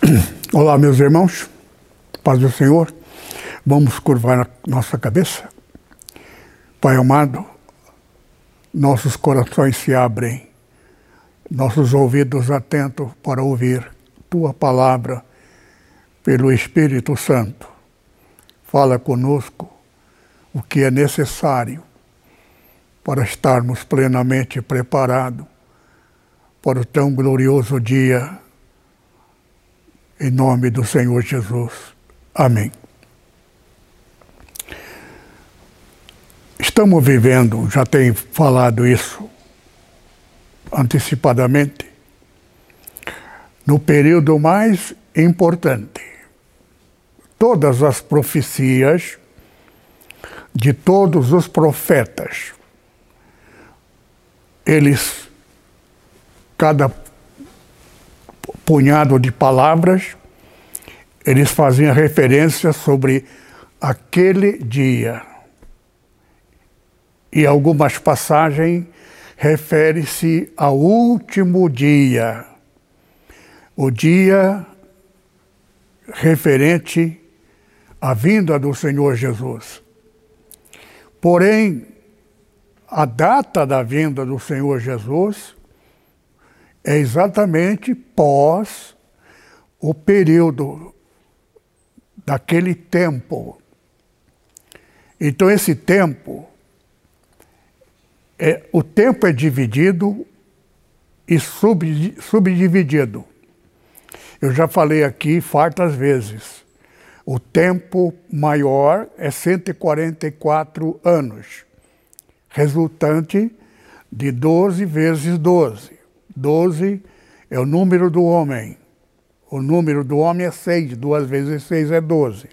Olá, meus irmãos, paz do Senhor. Vamos curvar a nossa cabeça. Pai amado, nossos corações se abrem, nossos ouvidos atentos para ouvir Tua palavra pelo Espírito Santo. Fala conosco o que é necessário para estarmos plenamente preparados para o tão glorioso dia em nome do Senhor Jesus. Amém. Estamos vivendo, já tenho falado isso antecipadamente, no período mais importante. Todas as profecias de todos os profetas, eles, cada punhado de palavras, eles faziam referência sobre aquele dia. E algumas passagens refere-se ao último dia, o dia referente à vinda do Senhor Jesus. Porém, a data da vinda do Senhor Jesus é exatamente pós o período daquele tempo. Então esse tempo é o tempo é dividido e sub, subdividido. Eu já falei aqui fartas vezes. O tempo maior é 144 anos, resultante de 12 vezes 12. 12 é o número do homem. O número do homem é 6, 2 vezes 6 é 12.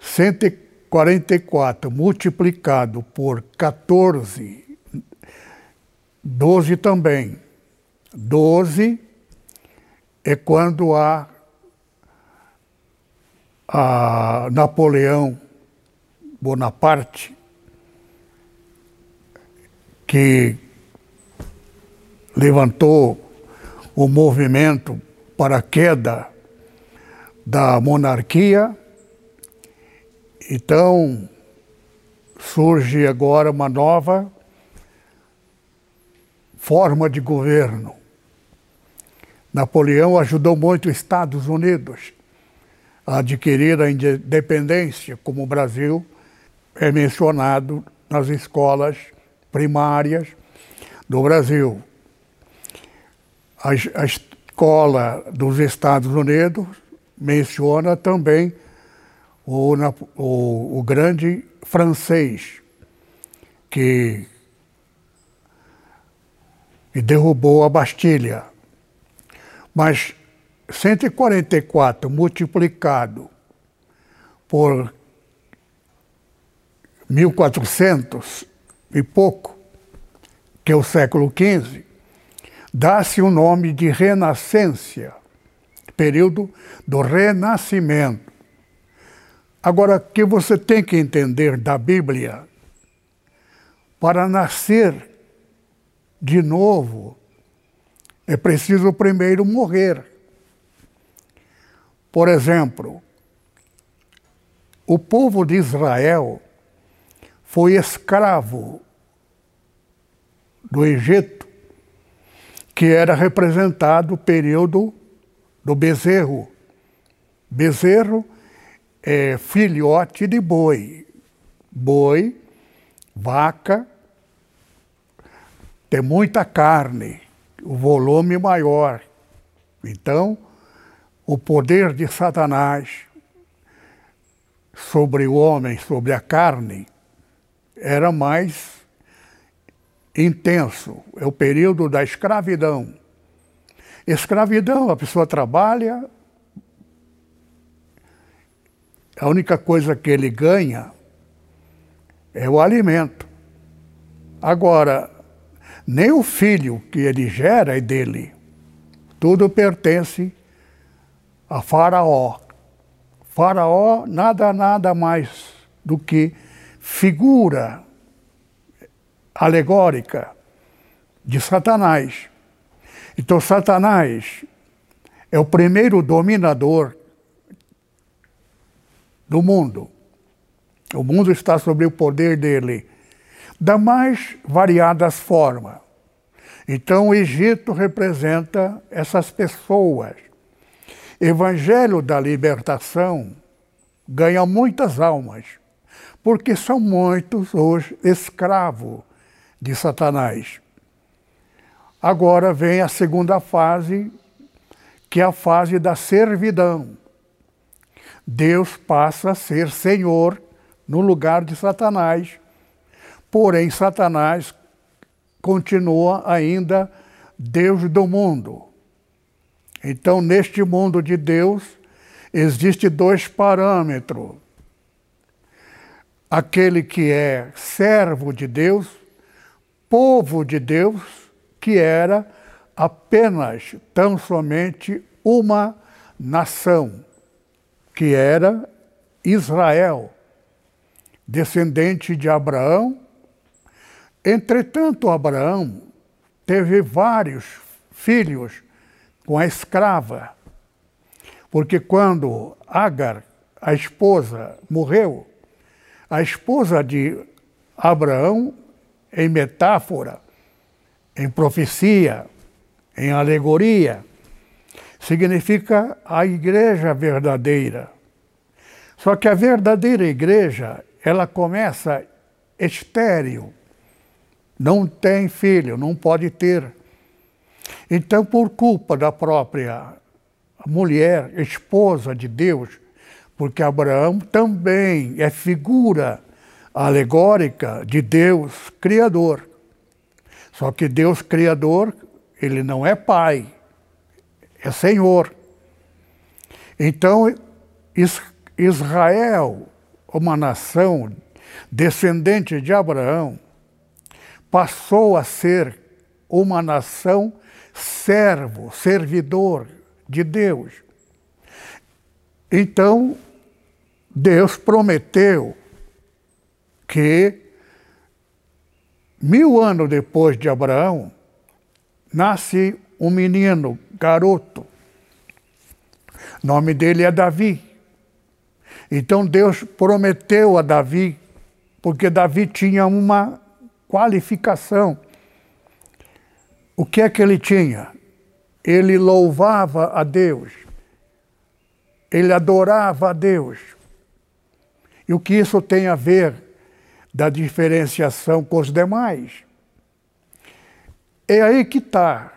144 multiplicado por 14, 12 também. 12 é quando há a Napoleão Bonaparte, que levantou o movimento para a queda da monarquia. Então, surge agora uma nova forma de governo. Napoleão ajudou muito os Estados Unidos a adquirir a independência, como o Brasil é mencionado nas escolas primárias do Brasil a, a escola dos Estados Unidos menciona também o, o, o grande francês que, que derrubou a Bastilha. Mas 144 multiplicado por 1400 e pouco, que é o século XV, dá-se o nome de renascência, período do renascimento. Agora, o que você tem que entender da Bíblia, para nascer de novo, é preciso primeiro morrer. Por exemplo, o povo de Israel foi escravo do Egito que era representado o período do bezerro. Bezerro é filhote de boi. Boi, vaca, tem muita carne, o volume maior. Então, o poder de Satanás sobre o homem, sobre a carne, era mais intenso, é o período da escravidão. Escravidão, a pessoa trabalha, a única coisa que ele ganha é o alimento. Agora, nem o filho que ele gera é dele. Tudo pertence a Faraó. Faraó nada, nada mais do que figura alegórica de Satanás. Então, Satanás é o primeiro dominador do mundo. O mundo está sob o poder dele, da mais variadas formas. Então, o Egito representa essas pessoas. Evangelho da libertação ganha muitas almas, porque são muitos hoje escravos de Satanás. Agora vem a segunda fase, que é a fase da servidão. Deus passa a ser Senhor no lugar de Satanás. Porém, Satanás continua ainda Deus do mundo. Então, neste mundo de Deus, existe dois parâmetros. Aquele que é servo de Deus, povo de Deus, que era apenas, tão somente uma nação, que era Israel, descendente de Abraão. Entretanto, Abraão teve vários filhos com a escrava, porque quando Agar, a esposa, morreu, a esposa de Abraão, em metáfora, em profecia, em alegoria, significa a igreja verdadeira. Só que a verdadeira igreja, ela começa estéril, não tem filho, não pode ter. Então, por culpa da própria mulher, esposa de Deus, porque Abraão também é figura alegórica de Deus Criador. Só que Deus Criador, ele não é pai, é Senhor. Então, Israel, uma nação descendente de Abraão, passou a ser uma nação servo, servidor de Deus. Então, Deus prometeu que mil anos depois de Abraão, nasce um menino, garoto. O nome dele é Davi. Então Deus prometeu a Davi, porque Davi tinha uma qualificação. O que é que ele tinha? Ele louvava a Deus, ele adorava a Deus. E o que isso tem a ver da diferenciação com os demais? É aí que está.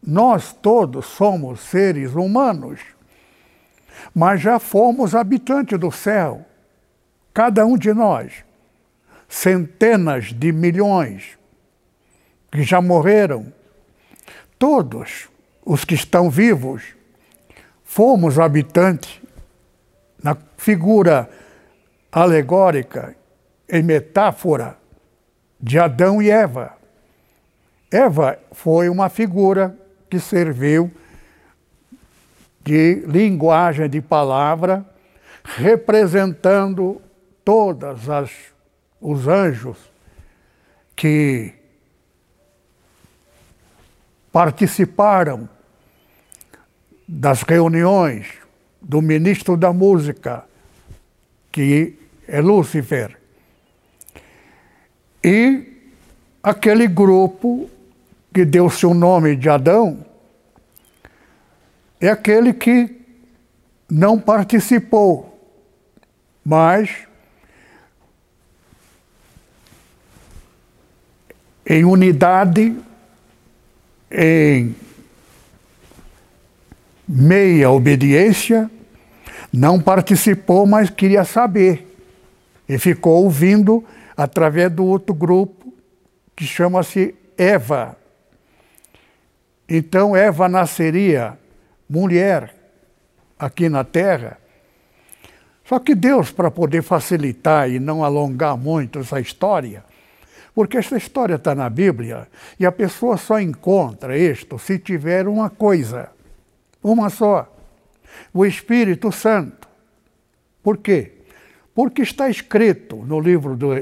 Nós todos somos seres humanos, mas já fomos habitantes do céu, cada um de nós. Centenas de milhões que já morreram, todos os que estão vivos, fomos habitantes na figura alegórica, em metáfora de Adão e Eva. Eva foi uma figura que serviu de linguagem de palavra, representando todas as os anjos que participaram das reuniões do ministro da música, que é Lúcifer, e aquele grupo que deu seu nome de Adão é aquele que não participou, mas em unidade, em meia obediência, não participou, mas queria saber. E ficou ouvindo através do outro grupo, que chama-se Eva. Então, Eva nasceria mulher aqui na terra. Só que Deus, para poder facilitar e não alongar muito essa história, porque essa história está na Bíblia e a pessoa só encontra isto se tiver uma coisa uma só, o Espírito Santo. Por quê? Porque está escrito no livro do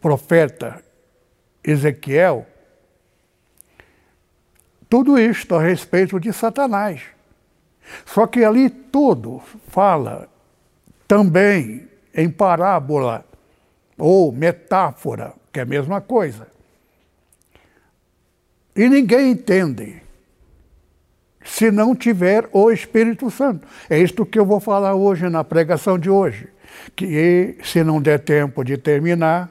profeta Ezequiel tudo isto a respeito de Satanás. Só que ali tudo fala também em parábola ou metáfora, que é a mesma coisa. E ninguém entende se não tiver o Espírito Santo. É isto que eu vou falar hoje na pregação de hoje. Que se não der tempo de terminar,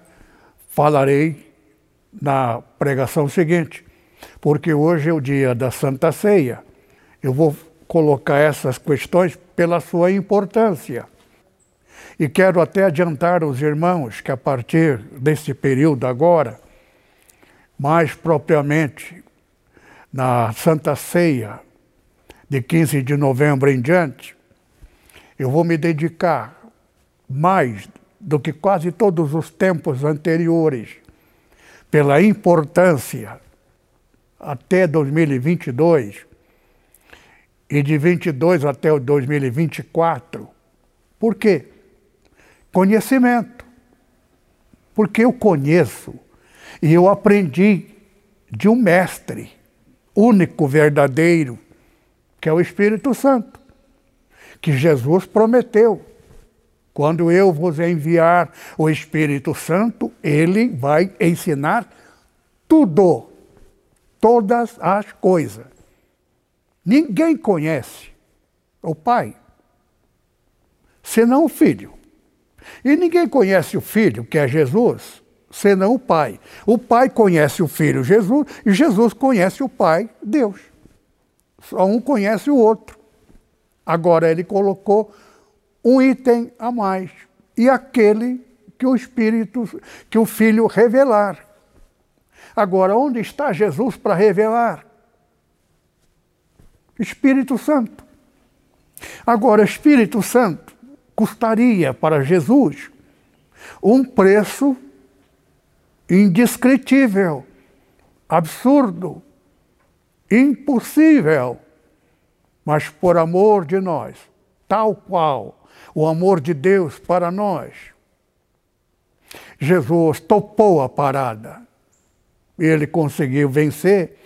falarei na pregação seguinte. Porque hoje é o dia da Santa Ceia. Eu vou colocar essas questões pela sua importância. E quero até adiantar aos irmãos que a partir desse período agora, mais propriamente na Santa Ceia, de 15 de novembro em diante, eu vou me dedicar mais do que quase todos os tempos anteriores, pela importância até 2022 e de 22 até o 2024. Por quê? Conhecimento. Porque eu conheço e eu aprendi de um mestre único, verdadeiro, que é o Espírito Santo, que Jesus prometeu. Quando eu vos enviar o Espírito Santo, ele vai ensinar tudo, todas as coisas. Ninguém conhece o Pai, senão o Filho. E ninguém conhece o Filho, que é Jesus, senão o Pai. O Pai conhece o Filho, Jesus, e Jesus conhece o Pai, Deus. Só um conhece o outro. Agora ele colocou um item a mais. E aquele que o Espírito, que o Filho revelar. Agora, onde está Jesus para revelar? Espírito Santo. Agora, Espírito Santo custaria para Jesus um preço indescritível, absurdo, impossível, mas por amor de nós, tal qual o amor de Deus para nós. Jesus topou a parada e ele conseguiu vencer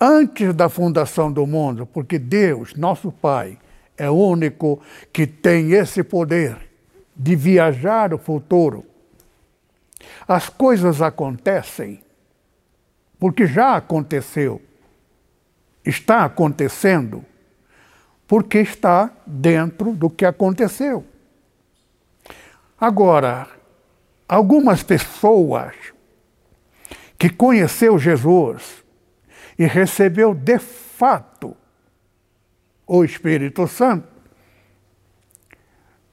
antes da fundação do mundo, porque Deus, nosso Pai, é o único que tem esse poder de viajar o futuro. As coisas acontecem porque já aconteceu. Está acontecendo porque está dentro do que aconteceu. Agora, algumas pessoas que conheceu Jesus e recebeu de fato o Espírito Santo,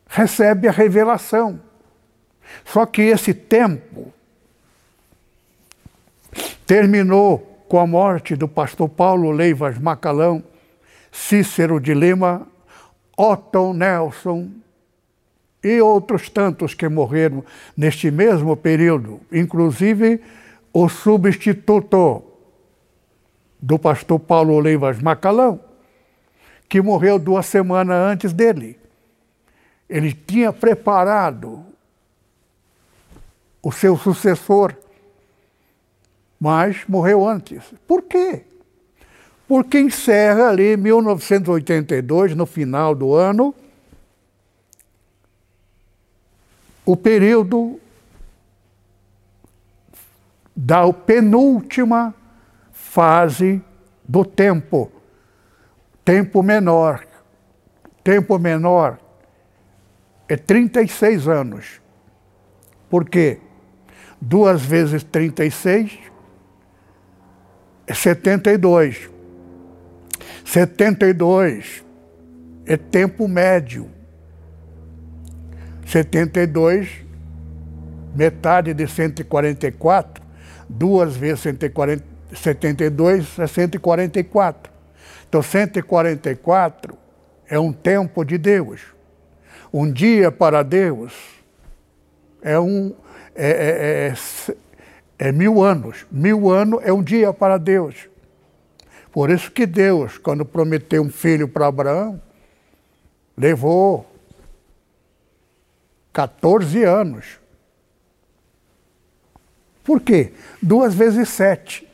recebe a revelação. Só que esse tempo terminou com a morte do pastor Paulo Leivas Macalão, Cícero de Lima, Otton Nelson e outros tantos que morreram neste mesmo período, inclusive o substituto do pastor Paulo Leivas Macalão, que morreu duas semanas antes dele. Ele tinha preparado o seu sucessor, mas morreu antes. Por quê? Porque encerra ali 1982, no final do ano, o período da penúltima fase do tempo. Tempo menor. Tempo menor é 36 anos. Por quê? Duas vezes 36 é 72. 72 é tempo médio. 72, metade de 144, duas vezes 140, 72 é 144. Então, 144 é um tempo de Deus. Um dia para Deus é um é, é, é, é mil anos. Mil anos é um dia para Deus. Por isso que Deus, quando prometeu um filho para Abraão, levou 14 anos. Por quê? Duas vezes sete.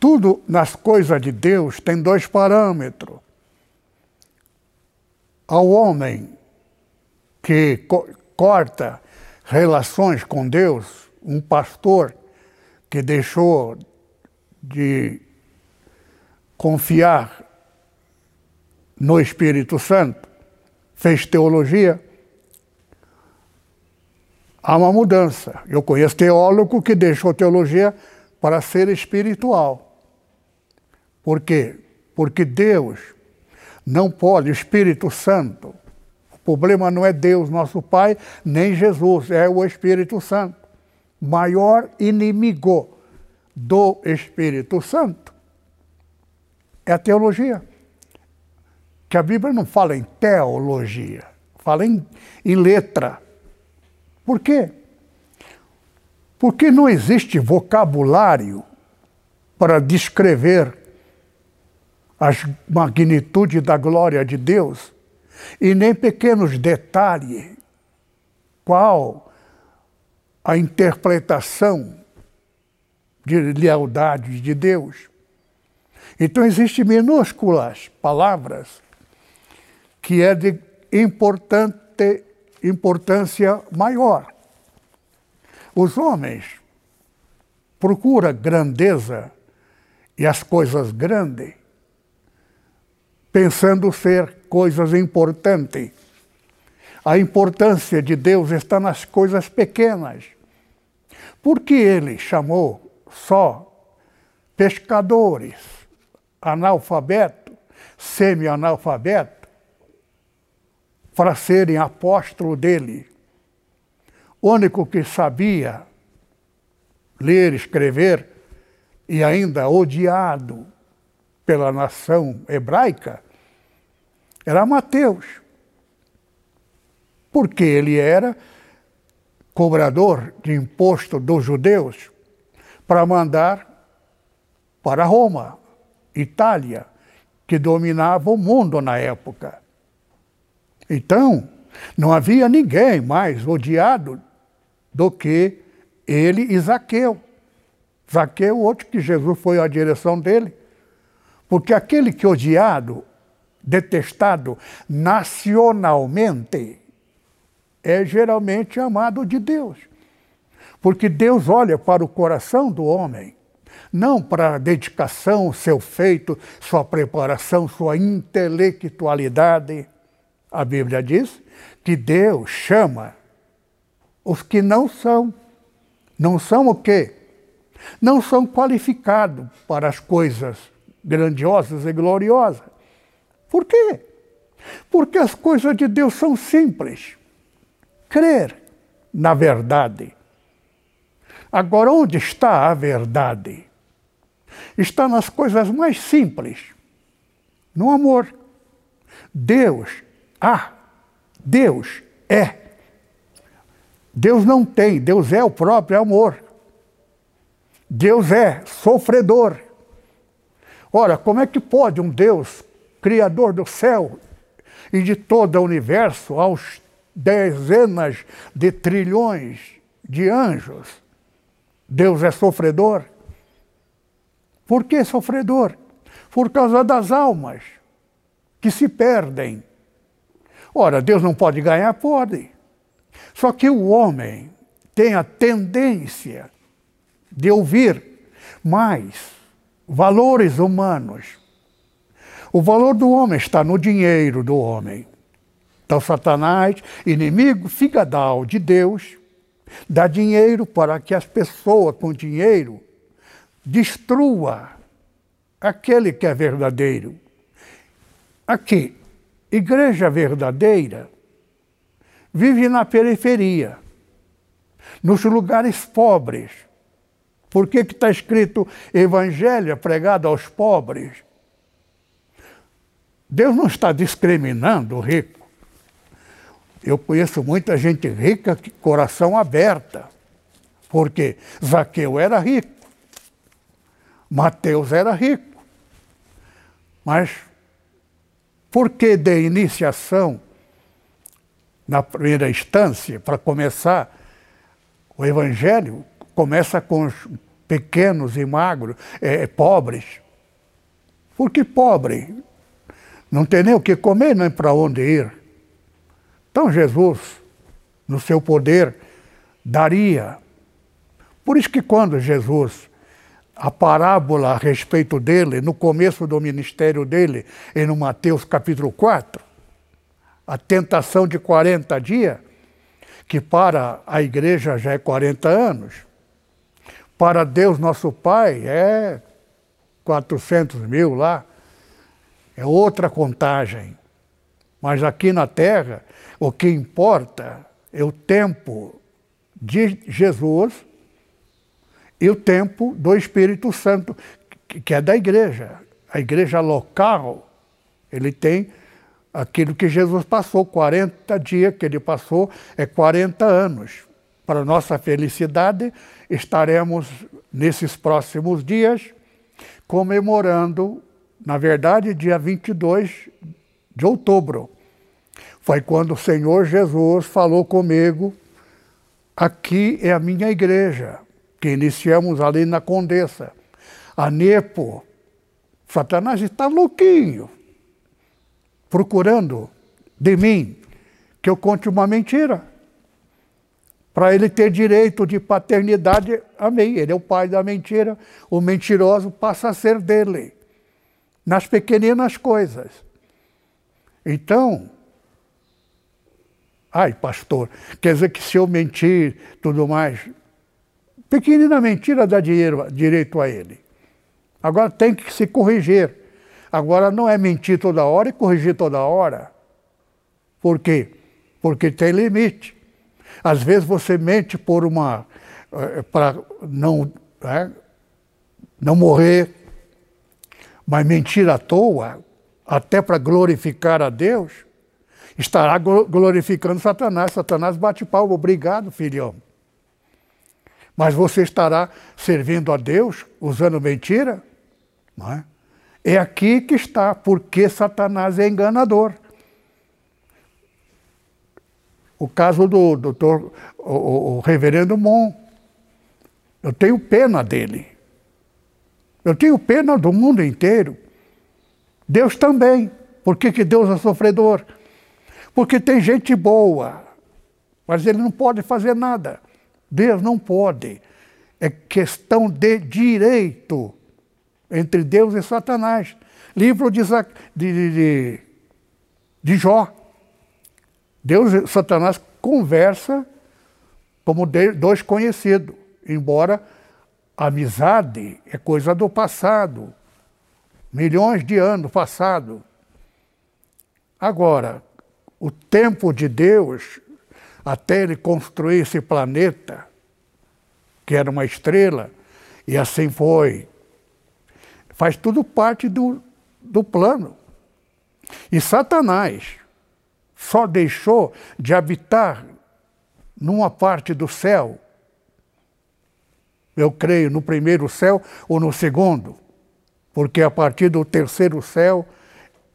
Tudo nas coisas de Deus tem dois parâmetros. ao homem que co corta relações com Deus, um pastor que deixou de confiar no Espírito Santo, fez teologia, há uma mudança. Eu conheço teólogo que deixou teologia para ser espiritual. Por quê? Porque Deus não pode, o Espírito Santo, o problema não é Deus, nosso Pai, nem Jesus, é o Espírito Santo. Maior inimigo do Espírito Santo é a teologia. Que a Bíblia não fala em teologia, fala em, em letra. Por quê? Porque não existe vocabulário para descrever as magnitude da glória de Deus e nem pequenos detalhes qual a interpretação de lealdade de Deus. Então existem minúsculas palavras que é de importante importância maior. Os homens procuram grandeza e as coisas grandes, pensando ser coisas importantes. A importância de Deus está nas coisas pequenas. Por que ele chamou só pescadores, analfabeto, semi-analfabeto, para serem apóstolo dele. Único que sabia ler, escrever e ainda odiado pela nação hebraica era Mateus. Porque ele era cobrador de imposto dos judeus para mandar para Roma, Itália, que dominava o mundo na época. Então, não havia ninguém mais odiado do que ele e Zaqueu. Zaqueu, outro que Jesus foi à direção dele. Porque aquele que odiado, detestado nacionalmente, é geralmente amado de Deus. Porque Deus olha para o coração do homem, não para a dedicação, seu feito, sua preparação, sua intelectualidade a Bíblia diz que Deus chama os que não são. Não são o quê? Não são qualificados para as coisas grandiosas e gloriosas. Por quê? Porque as coisas de Deus são simples. Crer na verdade. Agora, onde está a verdade? Está nas coisas mais simples, no amor. Deus ah, Deus é. Deus não tem, Deus é o próprio amor. Deus é sofredor. Ora, como é que pode um Deus, Criador do céu e de todo o universo, aos dezenas de trilhões de anjos, Deus é sofredor? Por que sofredor? Por causa das almas que se perdem Ora, Deus não pode ganhar? Pode. Só que o homem tem a tendência de ouvir mais valores humanos. O valor do homem está no dinheiro do homem. Então, Satanás, inimigo figadal de Deus, dá dinheiro para que as pessoas com dinheiro destrua aquele que é verdadeiro. Aqui, Igreja verdadeira vive na periferia, nos lugares pobres. Por que está escrito Evangelho pregado aos pobres? Deus não está discriminando o rico. Eu conheço muita gente rica, coração aberta. Porque Zaqueu era rico, Mateus era rico. Mas porque de iniciação, na primeira instância, para começar, o Evangelho começa com os pequenos e magros, é, pobres. Porque pobre não tem nem o que comer, nem para onde ir. Então Jesus, no seu poder, daria. Por isso que quando Jesus, a parábola a respeito dele, no começo do ministério dele, em Mateus capítulo 4, a tentação de 40 dias, que para a igreja já é 40 anos, para Deus nosso Pai é 400 mil lá, é outra contagem. Mas aqui na Terra, o que importa é o tempo de Jesus e o tempo do Espírito Santo, que é da igreja. A igreja local, ele tem aquilo que Jesus passou, 40 dias que ele passou, é 40 anos. Para nossa felicidade, estaremos nesses próximos dias comemorando, na verdade, dia 22 de outubro. Foi quando o Senhor Jesus falou comigo: aqui é a minha igreja, que iniciamos ali na Condessa. A Nepo, Satanás está louquinho procurando de mim que eu conte uma mentira. Para ele ter direito de paternidade a mim. Ele é o pai da mentira. O mentiroso passa a ser dele. Nas pequeninas coisas. Então, ai, pastor, quer dizer que se eu mentir, tudo mais. Pequenina mentira dá dinheiro, direito a ele. Agora tem que se corrigir. Agora não é mentir toda hora e corrigir toda hora. Por quê? Porque tem limite. Às vezes você mente por uma. Eh, para não, é, não morrer, mas mentir à toa, até para glorificar a Deus, estará glorificando Satanás. Satanás bate palma, obrigado, filhão. Mas você estará servindo a Deus usando mentira? Não é? É aqui que está, porque Satanás é enganador. O caso do doutor, o, o, reverendo Mon. Eu tenho pena dele. Eu tenho pena do mundo inteiro. Deus também. Por que, que Deus é sofredor? Porque tem gente boa, mas ele não pode fazer nada. Deus não pode. É questão de direito entre Deus e Satanás. Livro de, de, de, de Jó. Deus e Satanás conversa como dois conhecidos, embora a amizade é coisa do passado, milhões de anos passado. Agora, o tempo de Deus, até ele construir esse planeta, que era uma estrela, e assim foi Faz tudo parte do, do plano. E Satanás só deixou de habitar numa parte do céu, eu creio, no primeiro céu ou no segundo, porque a partir do terceiro céu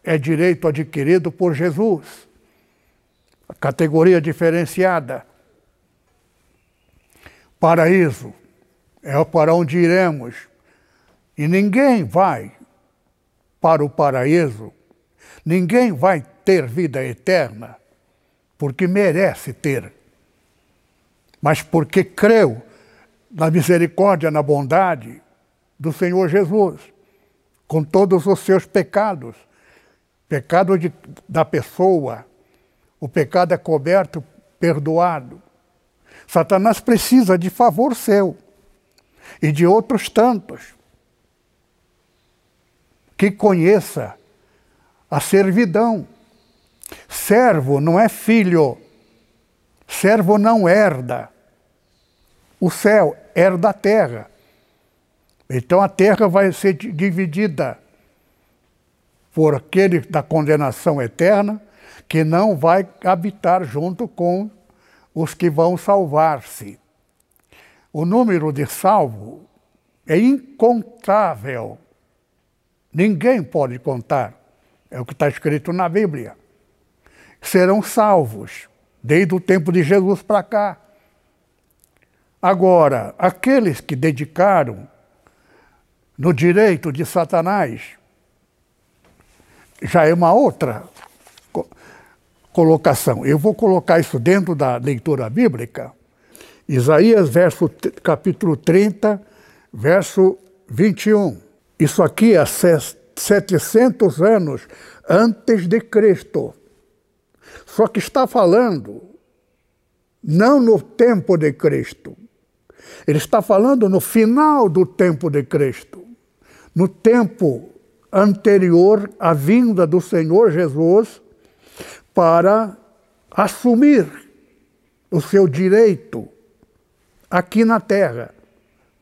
é direito adquirido por Jesus. Categoria diferenciada. Paraíso é para onde iremos e ninguém vai para o paraíso, ninguém vai ter vida eterna porque merece ter, mas porque creu na misericórdia, na bondade do Senhor Jesus, com todos os seus pecados. Pecado de, da pessoa, o pecado é coberto, perdoado. Satanás precisa de favor seu e de outros tantos que conheça a servidão. Servo não é filho, servo não herda. O céu herda a terra. Então a terra vai ser dividida por aquele da condenação eterna que não vai habitar junto com os que vão salvar-se. O número de salvo é incontável. Ninguém pode contar. É o que está escrito na Bíblia. Serão salvos desde o tempo de Jesus para cá. Agora, aqueles que dedicaram no direito de Satanás, já é uma outra colocação. Eu vou colocar isso dentro da leitura bíblica. Isaías, verso, capítulo 30, verso 21. Isso aqui é 700 anos antes de Cristo. Só que está falando não no tempo de Cristo. Ele está falando no final do tempo de Cristo. No tempo anterior à vinda do Senhor Jesus para assumir o seu direito aqui na terra,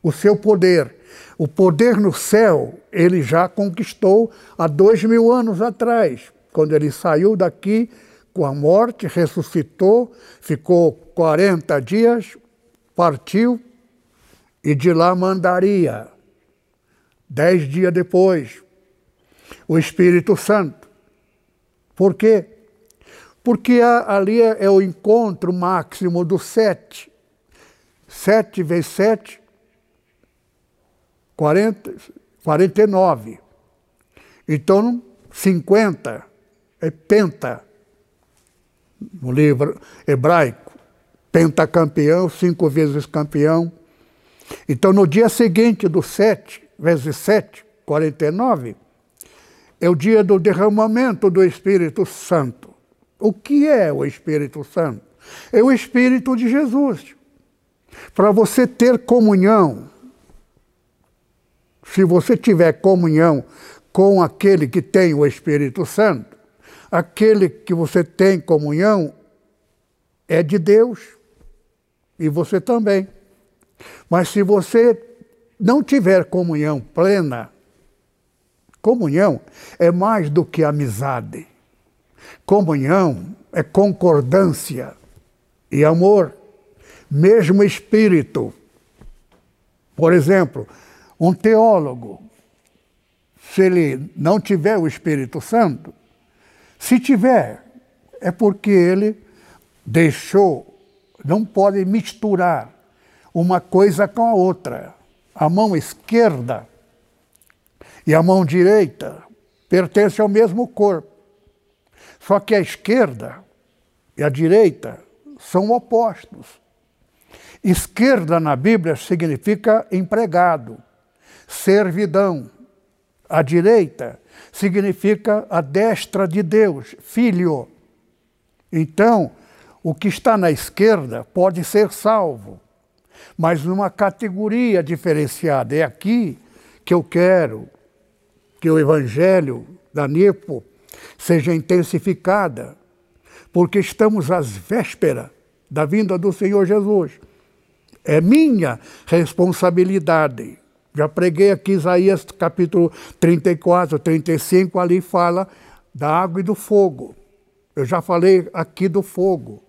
o seu poder. O poder no céu ele já conquistou há dois mil anos atrás, quando ele saiu daqui com a morte, ressuscitou, ficou 40 dias, partiu e de lá mandaria, dez dias depois, o Espírito Santo. Por quê? Porque ali é, é o encontro máximo do sete. Sete vezes sete, 40, 49. Então, 50 é penta. No livro hebraico, pentacampeão, cinco vezes campeão. Então, no dia seguinte do 7 vezes 7, 49, é o dia do derramamento do Espírito Santo. O que é o Espírito Santo? É o Espírito de Jesus. Para você ter comunhão, se você tiver comunhão com aquele que tem o Espírito Santo, aquele que você tem comunhão é de Deus e você também. Mas se você não tiver comunhão plena, Comunhão é mais do que amizade. Comunhão é concordância e amor, mesmo espírito. Por exemplo, um teólogo, se ele não tiver o Espírito Santo, se tiver, é porque ele deixou, não pode misturar uma coisa com a outra. A mão esquerda e a mão direita pertence ao mesmo corpo. Só que a esquerda e a direita são opostos. Esquerda na Bíblia significa empregado, servidão. A direita significa a destra de Deus, filho. Então, o que está na esquerda pode ser salvo, mas numa categoria diferenciada. É aqui que eu quero que o evangelho da NEPO seja intensificada, porque estamos às vésperas da vinda do Senhor Jesus. É minha responsabilidade. Já preguei aqui Isaías capítulo 34, 35, ali fala da água e do fogo. Eu já falei aqui do fogo.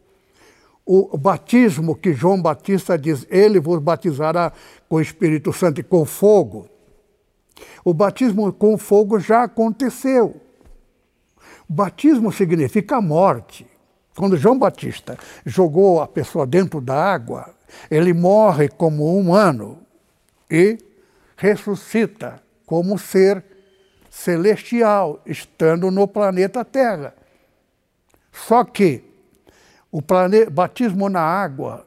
O batismo que João Batista diz, ele vos batizará com o Espírito Santo e com fogo. O batismo com fogo já aconteceu. Batismo significa morte. Quando João Batista jogou a pessoa dentro da água, ele morre como humano e ressuscita como ser celestial, estando no planeta Terra. Só que o batismo na água,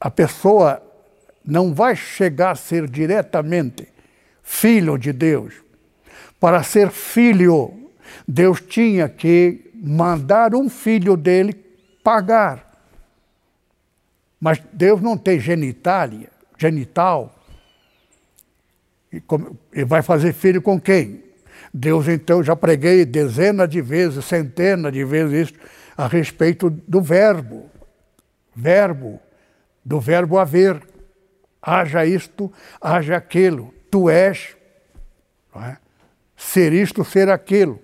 a pessoa não vai chegar a ser diretamente filho de Deus. Para ser filho, Deus tinha que mandar um filho dele pagar. Mas Deus não tem genitália, genital. E, e vai fazer filho com quem? Deus, então, já preguei dezenas de vezes, centenas de vezes isso, a respeito do verbo. Verbo, do verbo haver haja isto, haja aquilo, tu és, é? Ser isto, ser aquilo.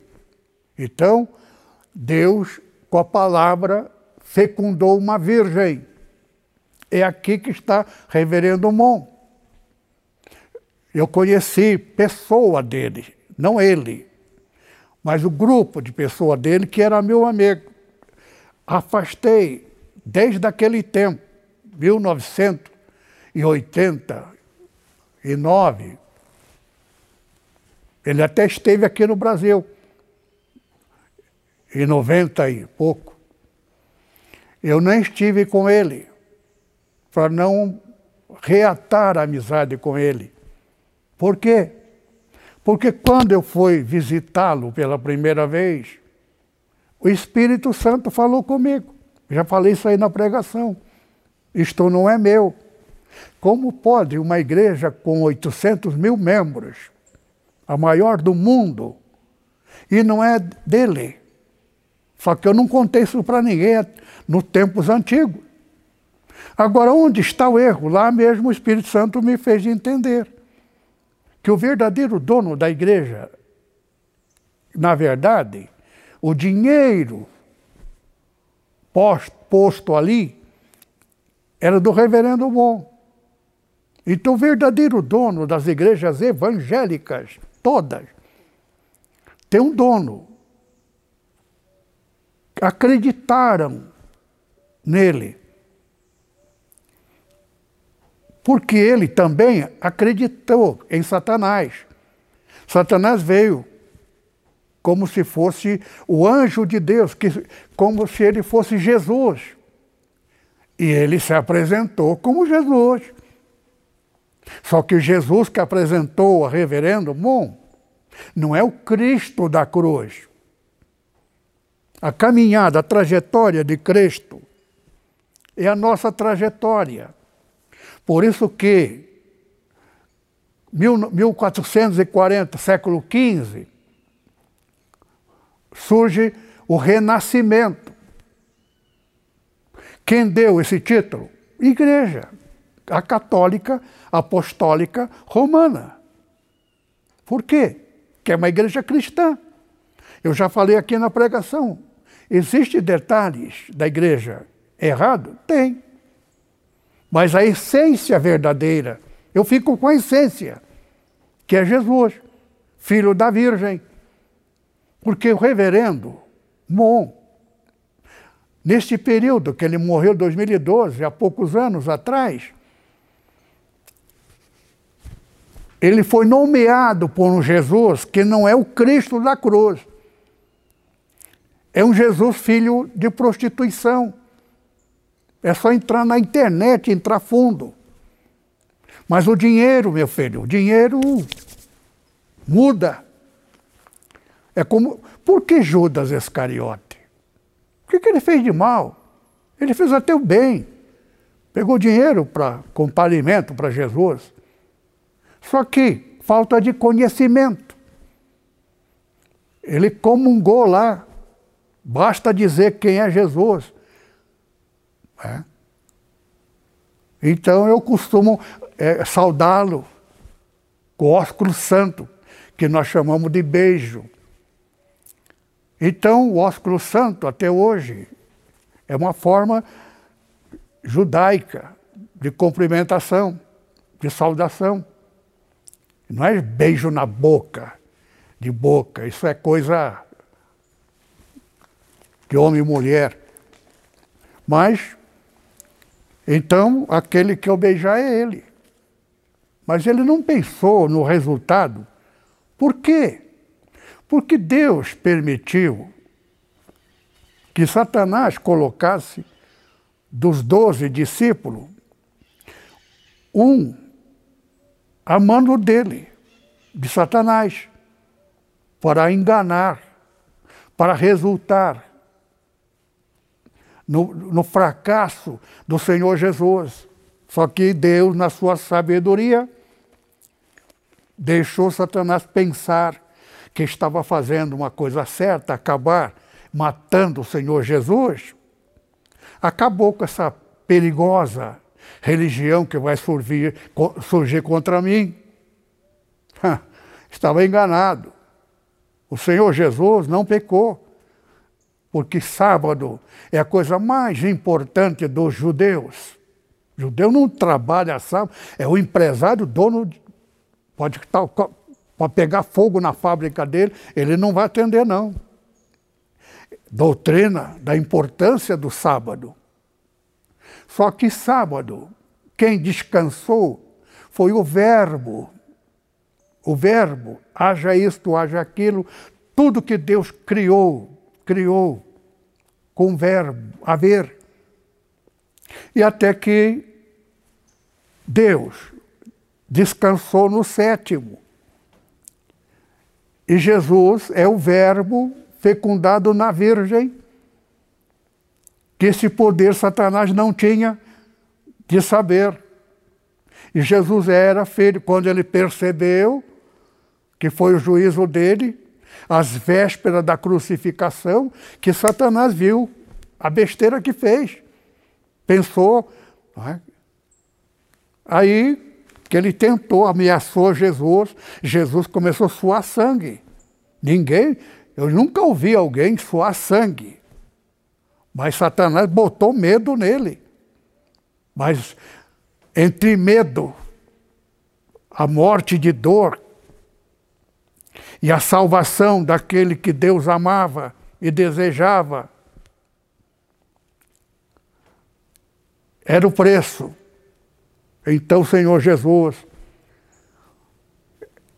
Então, Deus, com a palavra, fecundou uma virgem. É aqui que está Reverendo Mon. Eu conheci pessoa dele, não ele, mas o grupo de pessoa dele que era meu amigo. Afastei desde aquele tempo, 1900 e 89, Ele até esteve aqui no Brasil, em 90 e pouco. Eu nem estive com ele, para não reatar a amizade com ele. Por quê? Porque quando eu fui visitá-lo pela primeira vez, o Espírito Santo falou comigo. Já falei isso aí na pregação. Isto não é meu. Como pode uma igreja com 800 mil membros, a maior do mundo, e não é dele? Só que eu não contei isso para ninguém nos tempos antigos. Agora, onde está o erro? Lá mesmo o Espírito Santo me fez entender que o verdadeiro dono da igreja, na verdade, o dinheiro posto, ali, era do reverendo Bom. Então, o verdadeiro dono das igrejas evangélicas, todas, tem um dono. Acreditaram nele. Porque ele também acreditou em Satanás. Satanás veio como se fosse o anjo de Deus, que, como se ele fosse Jesus. E ele se apresentou como Jesus. Só que Jesus que apresentou a reverendo Mon não é o Cristo da cruz. A caminhada, a trajetória de Cristo é a nossa trajetória. Por isso que 1440, século XV, surge o Renascimento. Quem deu esse título? Igreja, a católica apostólica romana. Por quê? Que é uma igreja cristã. Eu já falei aqui na pregação. Existem detalhes da igreja errado? Tem. Mas a essência verdadeira, eu fico com a essência, que é Jesus, filho da Virgem. Porque o reverendo Mon, neste período que ele morreu em 2012, há poucos anos atrás, ele foi nomeado por um Jesus que não é o Cristo da cruz. É um Jesus filho de prostituição. É só entrar na internet, entrar fundo. Mas o dinheiro, meu filho, o dinheiro muda. É como. Por que Judas Iscariote? O que, que ele fez de mal? Ele fez até o bem. Pegou dinheiro para comprar alimento para Jesus. Só que falta de conhecimento. Ele comungou lá. Basta dizer quem é Jesus. É. Então eu costumo é, saudá-lo com ósculo santo, que nós chamamos de beijo. Então o ósculo santo, até hoje, é uma forma judaica de cumprimentação, de saudação. Não é beijo na boca, de boca, isso é coisa de homem e mulher. Mas então, aquele que eu beijar é ele. Mas ele não pensou no resultado. Por quê? Porque Deus permitiu que Satanás colocasse dos doze discípulos um a mano dele, de Satanás, para enganar, para resultar no, no fracasso do Senhor Jesus. Só que Deus, na sua sabedoria, deixou Satanás pensar que estava fazendo uma coisa certa, acabar matando o Senhor Jesus. Acabou com essa perigosa religião que vai surgir, surgir contra mim. Estava enganado. O Senhor Jesus não pecou porque sábado é a coisa mais importante dos judeus. O judeu não trabalha sábado, é o empresário, dono, pode, pode pegar fogo na fábrica dele, ele não vai atender, não. Doutrina da importância do sábado. Só que sábado, quem descansou foi o Verbo. o Verbo, haja isto, haja aquilo, tudo que Deus criou, criou com o verbo, haver. E até que Deus descansou no sétimo. E Jesus é o Verbo fecundado na Virgem, que esse poder Satanás não tinha de saber. E Jesus era filho, quando ele percebeu que foi o juízo dele, às vésperas da crucificação, que Satanás viu a besteira que fez. Pensou. É? Aí que ele tentou, ameaçou Jesus, Jesus começou a suar sangue. Ninguém, eu nunca ouvi alguém suar sangue. Mas Satanás botou medo nele. Mas entre medo, a morte de dor e a salvação daquele que Deus amava e desejava, era o preço. Então, Senhor Jesus,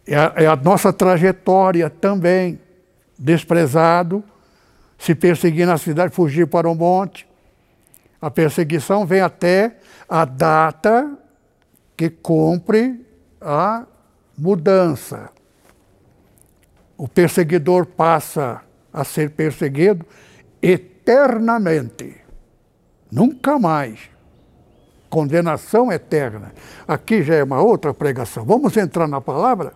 é a, é a nossa trajetória também, desprezado, se perseguir na cidade, fugir para o monte. A perseguição vem até a data que cumpre a mudança. O perseguidor passa a ser perseguido eternamente, nunca mais condenação eterna. Aqui já é uma outra pregação. Vamos entrar na palavra?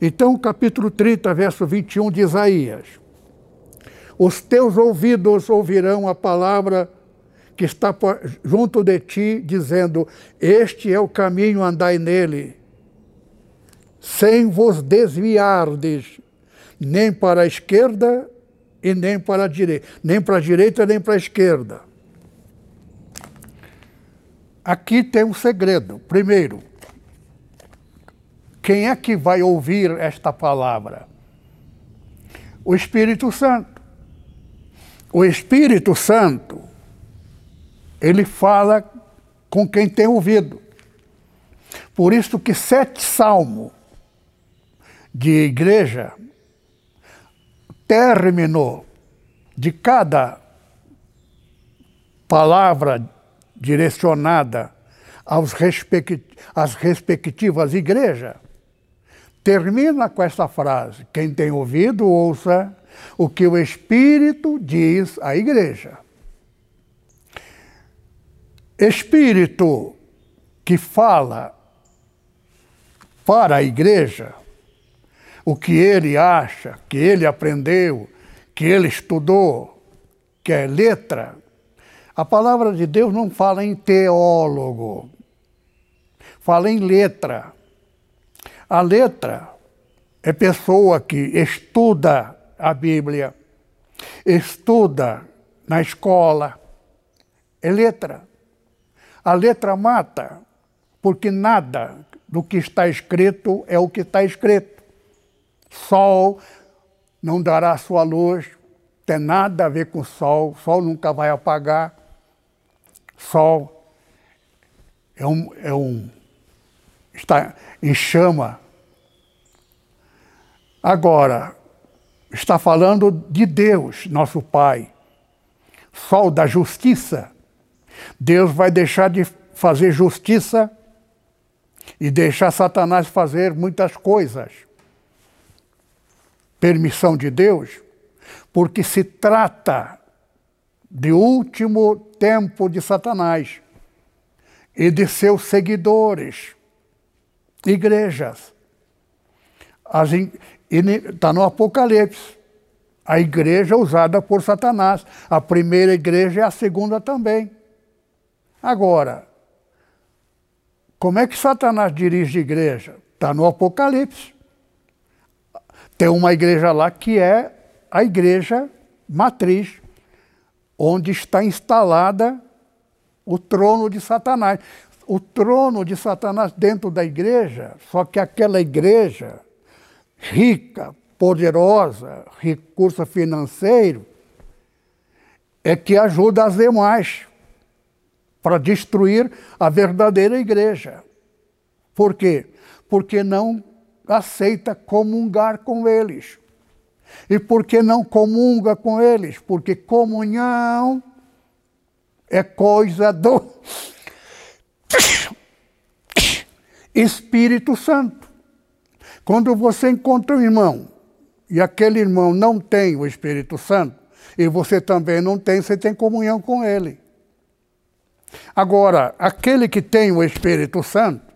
Então, capítulo 30, verso 21 de Isaías. Os teus ouvidos ouvirão a palavra que está junto de ti, dizendo: Este é o caminho, andai nele, sem vos desviardes, nem para a esquerda e nem para a direita, nem para a direita nem para a esquerda Aqui tem um segredo. Primeiro, quem é que vai ouvir esta palavra? O Espírito Santo. O Espírito Santo, ele fala com quem tem ouvido. Por isso que sete salmos de igreja terminou de cada palavra direcionada aos às respectivas igrejas, termina com essa frase: Quem tem ouvido, ouça o que o Espírito diz à igreja. Espírito que fala para a igreja o que ele acha, que ele aprendeu, que ele estudou, que é letra, a palavra de Deus não fala em teólogo, fala em letra. A letra é pessoa que estuda a Bíblia, estuda na escola, é letra. A letra mata, porque nada do que está escrito é o que está escrito. Sol não dará sua luz, tem nada a ver com sol, sol nunca vai apagar. Sol é um, é um está em chama. Agora, está falando de Deus, nosso Pai, Sol da justiça. Deus vai deixar de fazer justiça e deixar Satanás fazer muitas coisas. Permissão de Deus, porque se trata de último tempo de Satanás e de seus seguidores, igrejas. Está no Apocalipse. A igreja usada por Satanás. A primeira igreja é a segunda também. Agora, como é que Satanás dirige a igreja? Está no Apocalipse. Tem uma igreja lá que é a igreja matriz onde está instalada o trono de Satanás. O trono de Satanás dentro da igreja, só que aquela igreja rica, poderosa, recurso financeiro, é que ajuda as demais para destruir a verdadeira igreja. Por quê? Porque não aceita comungar com eles. E por que não comunga com eles? Porque comunhão é coisa do Espírito Santo. Quando você encontra um irmão e aquele irmão não tem o Espírito Santo, e você também não tem, você tem comunhão com ele. Agora, aquele que tem o Espírito Santo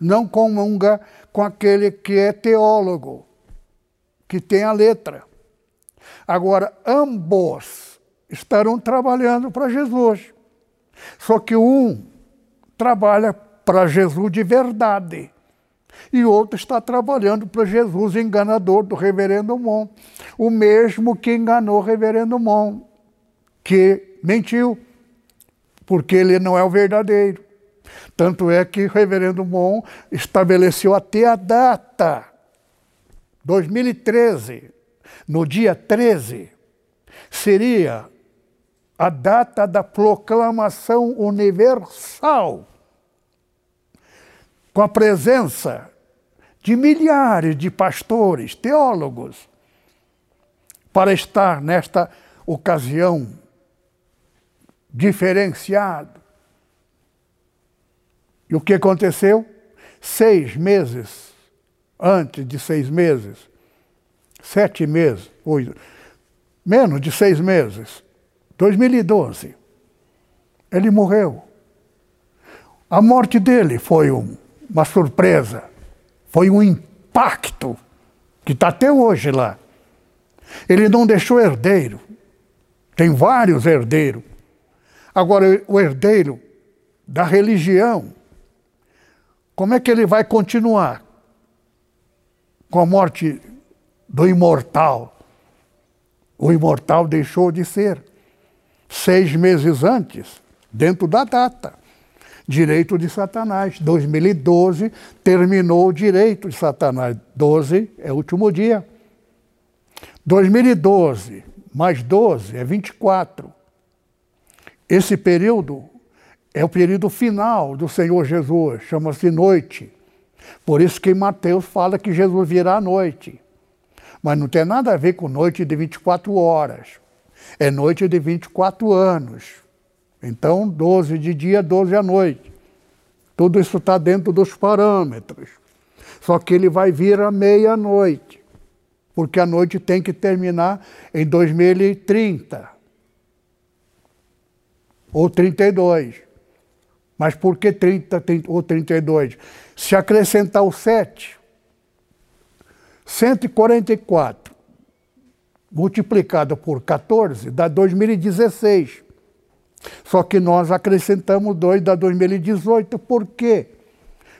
não comunga com aquele que é teólogo, que tem a letra. Agora, ambos estarão trabalhando para Jesus. Só que um trabalha para Jesus de verdade e outro está trabalhando para Jesus enganador do reverendo Mon, o mesmo que enganou o reverendo Mon, que mentiu, porque ele não é o verdadeiro. Tanto é que o reverendo Mon estabeleceu até a data, 2013, no dia 13, seria a data da proclamação universal, com a presença de milhares de pastores, teólogos, para estar nesta ocasião diferenciado. E o que aconteceu? Seis meses, antes de seis meses, sete meses, oito, menos de seis meses, 2012, ele morreu. A morte dele foi um, uma surpresa. Foi um impacto que está até hoje lá. Ele não deixou herdeiro. Tem vários herdeiros. Agora, o herdeiro da religião, como é que ele vai continuar com a morte do imortal? O imortal deixou de ser seis meses antes, dentro da data direito de Satanás. 2012 terminou o direito de Satanás. 12 é o último dia. 2012 mais 12 é 24. Esse período é o período final do Senhor Jesus, chama-se noite. Por isso que Mateus fala que Jesus virá à noite. Mas não tem nada a ver com noite de 24 horas. É noite de 24 anos. Então, 12 de dia, 12 à noite. Tudo isso está dentro dos parâmetros. Só que ele vai vir à meia-noite, porque a noite tem que terminar em 2030 ou 32. Mas por que 30 ou 32? Se acrescentar o 7, 144 multiplicado por 14 dá 2016. Só que nós acrescentamos 2 da 2018. Por quê?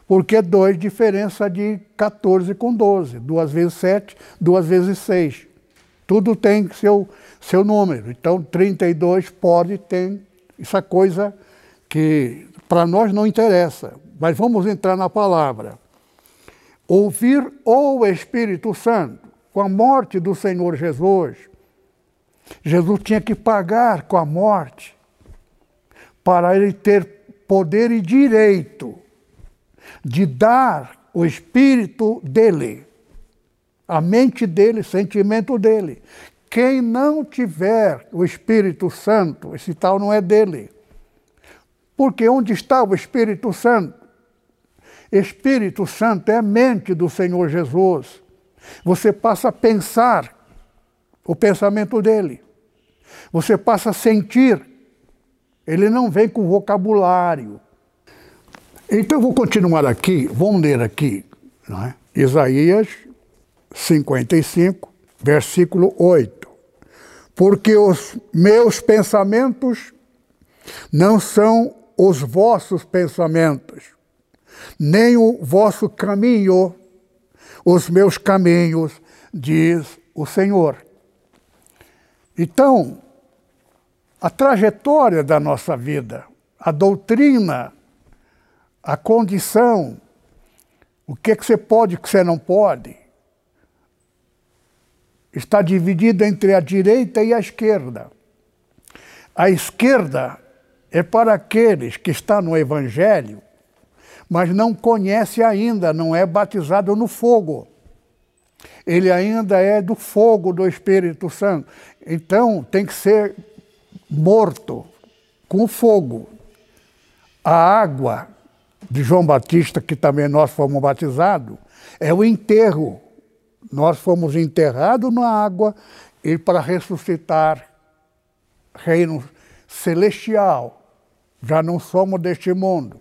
Porque 2 diferença de 14 com 12. 2 vezes 7, 2 vezes 6. Tudo tem seu, seu número. Então, 32 pode ter essa coisa que para nós não interessa. Mas vamos entrar na palavra. Ouvir o Espírito Santo com a morte do Senhor Jesus. Jesus tinha que pagar com a morte para ele ter poder e direito de dar o espírito dele, a mente dele, sentimento dele. Quem não tiver o Espírito Santo, esse tal não é dele. Porque onde está o Espírito Santo? Espírito Santo é a mente do Senhor Jesus. Você passa a pensar o pensamento dele. Você passa a sentir ele não vem com vocabulário. Então eu vou continuar aqui, vamos ler aqui, é? Isaías 55, versículo 8. Porque os meus pensamentos não são os vossos pensamentos, nem o vosso caminho, os meus caminhos, diz o Senhor. Então, a trajetória da nossa vida, a doutrina, a condição, o que, é que você pode e o que você não pode, está dividida entre a direita e a esquerda. A esquerda é para aqueles que estão no Evangelho, mas não conhece ainda, não é batizado no fogo. Ele ainda é do fogo do Espírito Santo. Então tem que ser morto com fogo. A água de João Batista, que também nós fomos batizados, é o enterro. Nós fomos enterrados na água e para ressuscitar reino celestial. Já não somos deste mundo.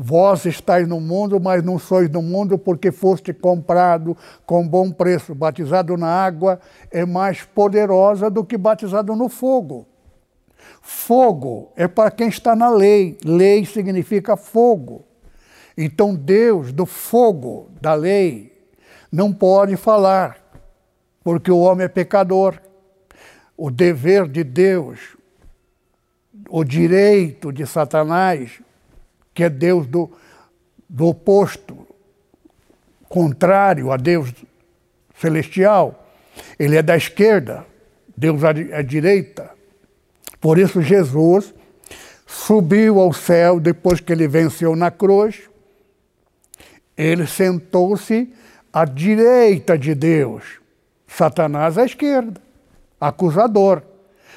Vós estáis no mundo, mas não sois do mundo, porque foste comprado com bom preço. Batizado na água é mais poderosa do que batizado no fogo. Fogo é para quem está na lei. Lei significa fogo. Então Deus, do fogo da lei, não pode falar, porque o homem é pecador. O dever de Deus, o direito de Satanás, que é Deus do, do oposto, contrário a Deus celestial, ele é da esquerda, Deus é direita. Por isso Jesus subiu ao céu depois que ele venceu na cruz ele sentou-se à direita de Deus, Satanás à esquerda, acusador.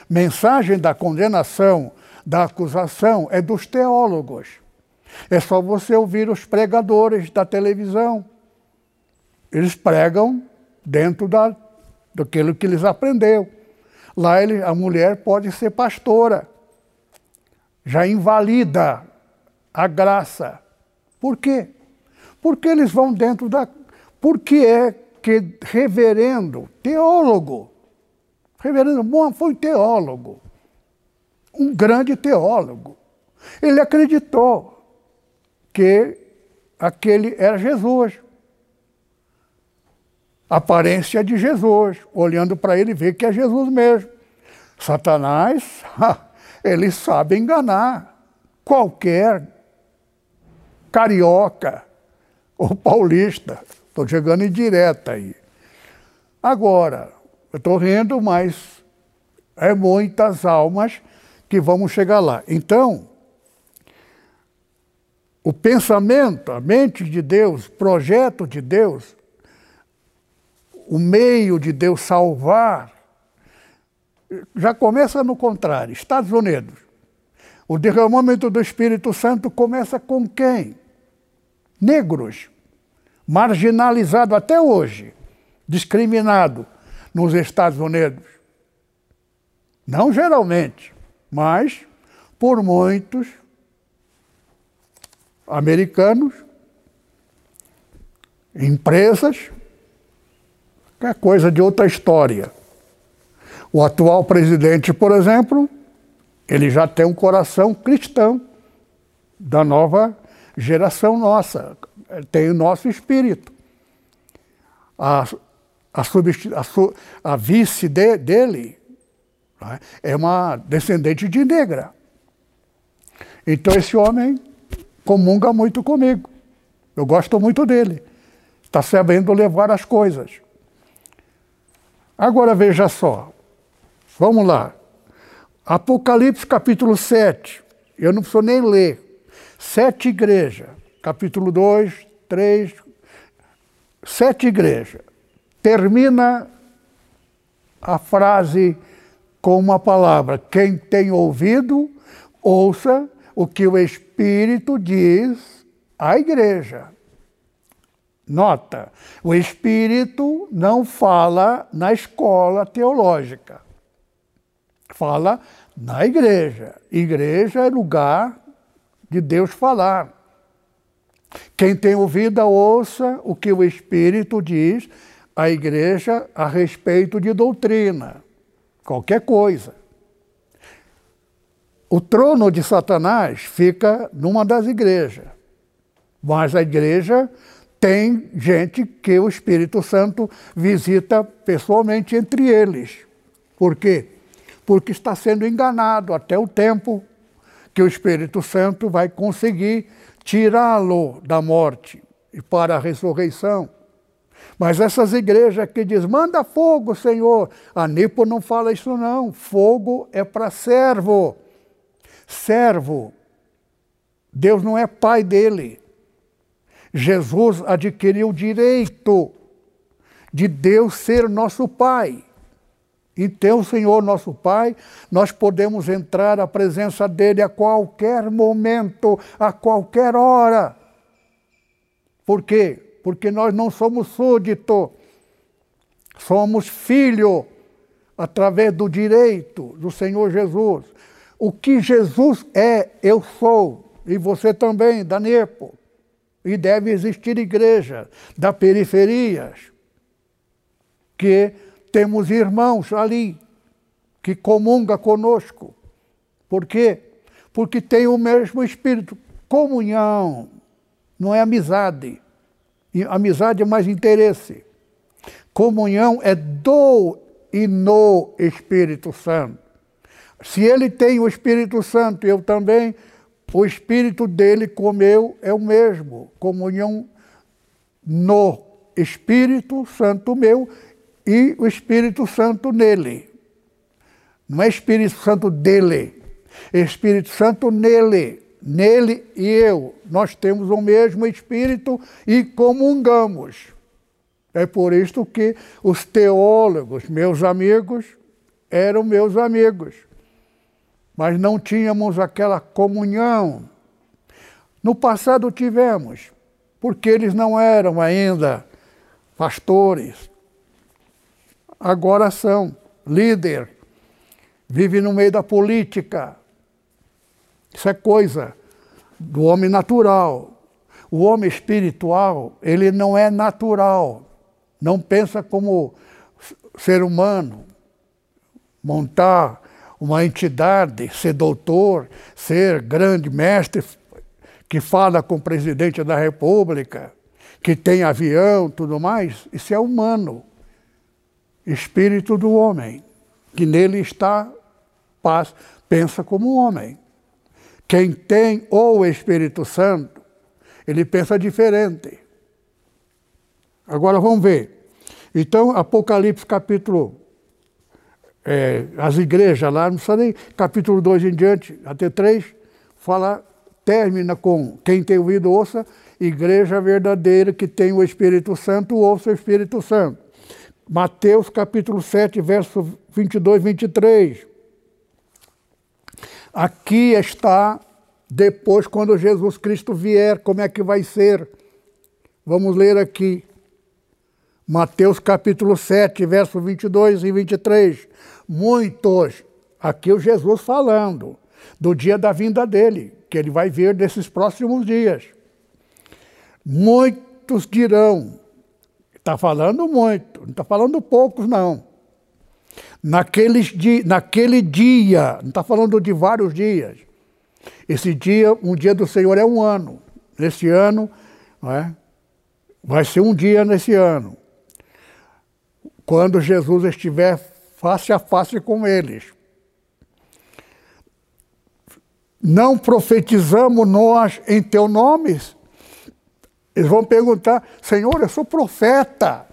Mensagem da condenação, da acusação é dos teólogos. É só você ouvir os pregadores da televisão. Eles pregam dentro da, daquilo que eles aprendeu. Lá ele, a mulher pode ser pastora. Já invalida a graça. Por quê? Porque eles vão dentro da. Por que é que reverendo, teólogo, reverendo Moa foi teólogo, um grande teólogo. Ele acreditou que aquele era Jesus. Aparência de Jesus, olhando para ele, vê que é Jesus mesmo. Satanás, ele sabe enganar qualquer carioca, ou paulista. Estou chegando em direta aí. Agora, eu estou rindo, mas é muitas almas que vamos chegar lá. Então, o pensamento, a mente de Deus, projeto de Deus, o meio de Deus salvar, já começa no contrário. Estados Unidos. O derramamento do Espírito Santo começa com quem? Negros marginalizado até hoje, discriminado nos Estados Unidos. Não geralmente, mas por muitos americanos, empresas, é coisa de outra história. O atual presidente, por exemplo, ele já tem um coração cristão da nova geração nossa, tem o nosso espírito. A, a, a, a vice de, dele né, é uma descendente de negra. Então esse homem comunga muito comigo. Eu gosto muito dele. Está sabendo levar as coisas. Agora veja só. Vamos lá. Apocalipse capítulo 7. Eu não preciso nem ler. Sete igrejas capítulo 2, 3, sete igrejas. Termina a frase com uma palavra: quem tem ouvido, ouça o que o Espírito diz à igreja. Nota: o Espírito não fala na escola teológica, fala na igreja. Igreja é lugar de Deus falar. Quem tem ouvido, ouça o que o Espírito diz à igreja a respeito de doutrina, qualquer coisa. O trono de Satanás fica numa das igrejas, mas a igreja tem gente que o Espírito Santo visita pessoalmente entre eles. Por quê? Porque está sendo enganado até o tempo que o Espírito Santo vai conseguir tirá-lo da morte e para a ressurreição. Mas essas igrejas que diz, manda fogo, Senhor. A Nipo não fala isso não. Fogo é para servo. Servo. Deus não é pai dele. Jesus adquiriu o direito de Deus ser nosso Pai. Então, Senhor nosso Pai, nós podemos entrar à presença dele a qualquer momento, a qualquer hora. Por quê? Porque nós não somos súdito, somos filho através do direito do Senhor Jesus. O que Jesus é, eu sou, e você também, Danepo. E deve existir igreja da periferias, que temos irmãos ali que comunga conosco. Por quê? Porque tem o mesmo espírito. Comunhão não é amizade. Amizade é mais interesse. Comunhão é do e no Espírito Santo. Se ele tem o Espírito Santo, eu também, o Espírito dele como eu é o mesmo. Comunhão no Espírito Santo meu e o Espírito Santo nele. Não é Espírito Santo dele, é Espírito Santo nele. Nele e eu, nós temos o mesmo Espírito e comungamos. É por isso que os teólogos, meus amigos, eram meus amigos. Mas não tínhamos aquela comunhão. No passado tivemos, porque eles não eram ainda pastores, agora são líder, vive no meio da política. Isso é coisa do homem natural. O homem espiritual, ele não é natural, não pensa como ser humano, montar uma entidade, ser doutor, ser grande mestre que fala com o presidente da República, que tem avião, tudo mais, isso é humano espírito do homem, que nele está paz, pensa como homem. Quem tem o Espírito Santo, ele pensa diferente. Agora vamos ver. Então, Apocalipse capítulo. É, as igrejas lá, não precisa nem capítulo 2 em diante, até 3, fala, termina com quem tem ouvido, ouça, igreja verdadeira que tem o Espírito Santo, ouça o Espírito Santo. Mateus capítulo 7, verso 22, 23. Aqui está depois quando Jesus Cristo vier, como é que vai ser? Vamos ler aqui. Mateus capítulo 7, verso 22 e 23. Muitos, aqui o Jesus falando do dia da vinda dele, que ele vai vir nesses próximos dias. Muitos dirão, Está falando muito, não está falando poucos, não. Naqueles di naquele dia, não está falando de vários dias. Esse dia, um dia do Senhor é um ano. Nesse ano, é? vai ser um dia nesse ano. Quando Jesus estiver face a face com eles. Não profetizamos nós em teu nome? Eles vão perguntar: Senhor, eu sou profeta.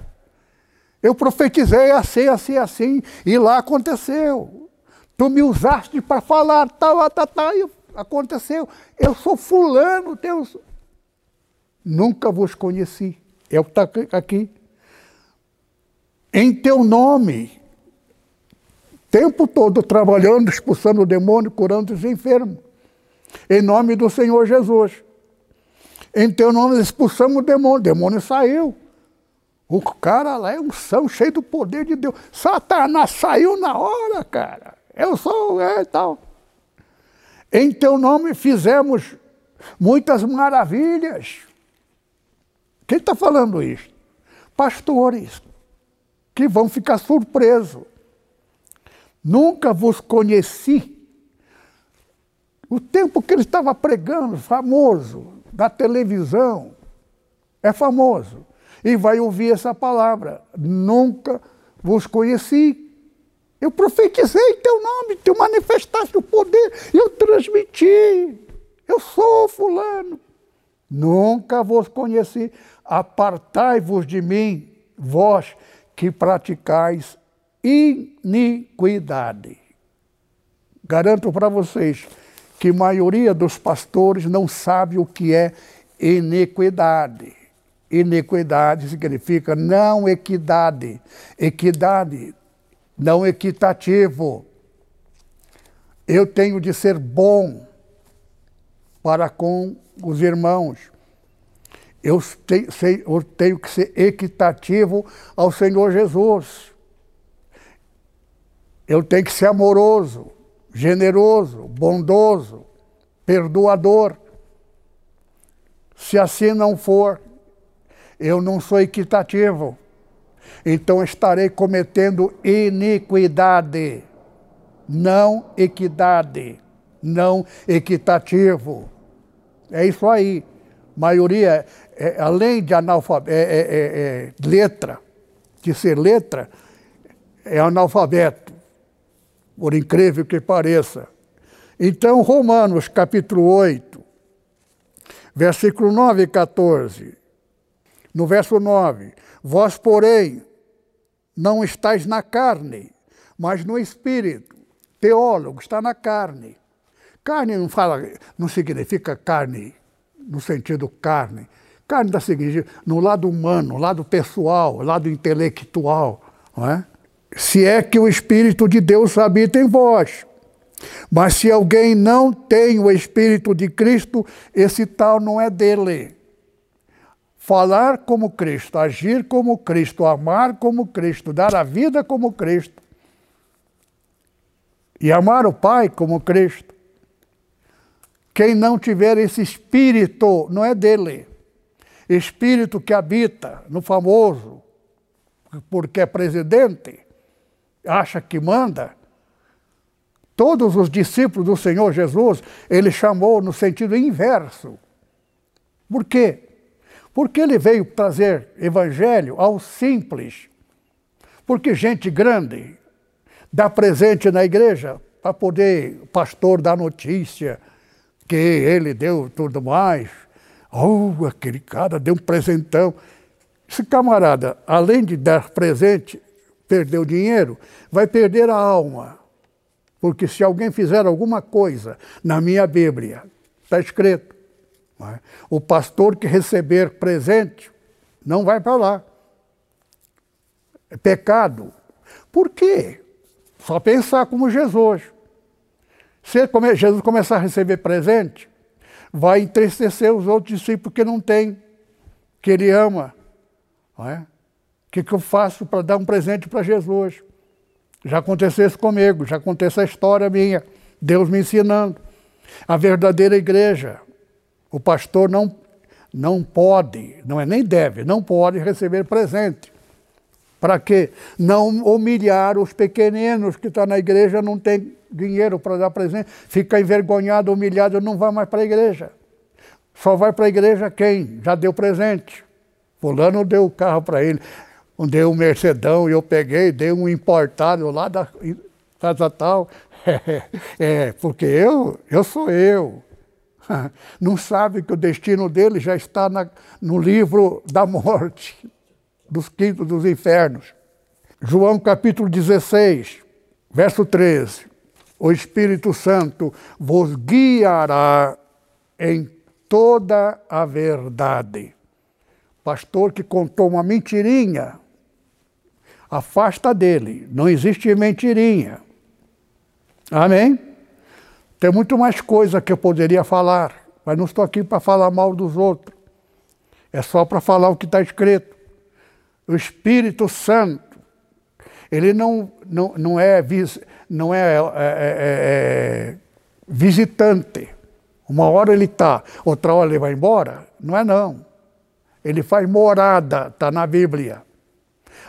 Eu profetizei assim, assim, assim, e lá aconteceu. Tu me usaste para falar, tal, tal, tal, e aconteceu. Eu sou fulano, Deus. Nunca vos conheci. Eu estou aqui. Em teu nome. Tempo todo trabalhando, expulsando o demônio, curando os enfermos. Em nome do Senhor Jesus. Em teu nome expulsamos o demônio. O demônio saiu. O cara lá é um são cheio do poder de Deus. Satanás saiu na hora, cara. Eu sou, é tal. Em teu nome fizemos muitas maravilhas. Quem está falando isso? Pastores, que vão ficar surpresos. Nunca vos conheci. O tempo que ele estava pregando, famoso, da televisão, é famoso, e vai ouvir essa palavra. Nunca vos conheci. Eu profetizei teu nome, tu manifestaste o poder, eu transmiti. Eu sou fulano. Nunca vos conheci. Apartai-vos de mim, vós que praticais iniquidade. Garanto para vocês que a maioria dos pastores não sabe o que é iniquidade. Iniquidade significa não equidade. Equidade, não equitativo. Eu tenho de ser bom para com os irmãos. Eu tenho, eu tenho que ser equitativo ao Senhor Jesus. Eu tenho que ser amoroso, generoso, bondoso, perdoador. Se assim não for, eu não sou equitativo. Então estarei cometendo iniquidade, não equidade, não equitativo. É isso aí. Maioria, é, além de analfabeto, é, é, é, é, letra, de ser letra, é analfabeto, por incrível que pareça. Então, Romanos capítulo 8, versículo 9 e 14. No verso 9: Vós, porém, não estáis na carne, mas no espírito. Teólogo está na carne. Carne não fala, não significa carne no sentido carne. Carne da seguinte, no lado humano, no lado pessoal, lado intelectual, não é? Se é que o Espírito de Deus habita em vós. Mas se alguém não tem o Espírito de Cristo, esse tal não é dele. Falar como Cristo, agir como Cristo, amar como Cristo, dar a vida como Cristo e amar o Pai como Cristo. Quem não tiver esse espírito, não é dele. Espírito que habita no famoso, porque é presidente, acha que manda, Todos os discípulos do Senhor Jesus, ele chamou no sentido inverso. Por quê? Porque ele veio trazer evangelho ao simples. Porque gente grande dá presente na igreja para poder o pastor dar notícia que ele deu tudo mais. Oh, aquele cara deu um presentão. Esse camarada, além de dar presente, perdeu dinheiro, vai perder a alma. Porque se alguém fizer alguma coisa na minha Bíblia, está escrito, é? o pastor que receber presente não vai para lá. É pecado. Por quê? Só pensar como Jesus. Se Jesus começar a receber presente, vai entristecer os outros discípulos que não tem, que ele ama. É? O que, que eu faço para dar um presente para Jesus? Já aconteceu isso comigo, já aconteceu a história minha, Deus me ensinando. A verdadeira igreja, o pastor não, não pode, não é nem deve, não pode receber presente. Para quê? Não humilhar os pequeninos que estão tá na igreja, não tem dinheiro para dar presente, fica envergonhado, humilhado, não vai mais para a igreja. Só vai para a igreja quem já deu presente. Fulano deu o carro para ele deu um Mercedão eu peguei, dei um importado lá da casa tal. É, porque eu, eu sou eu. Não sabe que o destino dele já está na, no livro da morte, dos quintos dos infernos. João capítulo 16, verso 13. O Espírito Santo vos guiará em toda a verdade. Pastor que contou uma mentirinha, afasta dele. Não existe mentirinha. Amém? Tem muito mais coisa que eu poderia falar, mas não estou aqui para falar mal dos outros. É só para falar o que está escrito. O Espírito Santo, ele não, não, não é, não é, é, é, é visitante. Uma hora ele está, outra hora ele vai embora. Não é não. Ele faz morada, está na Bíblia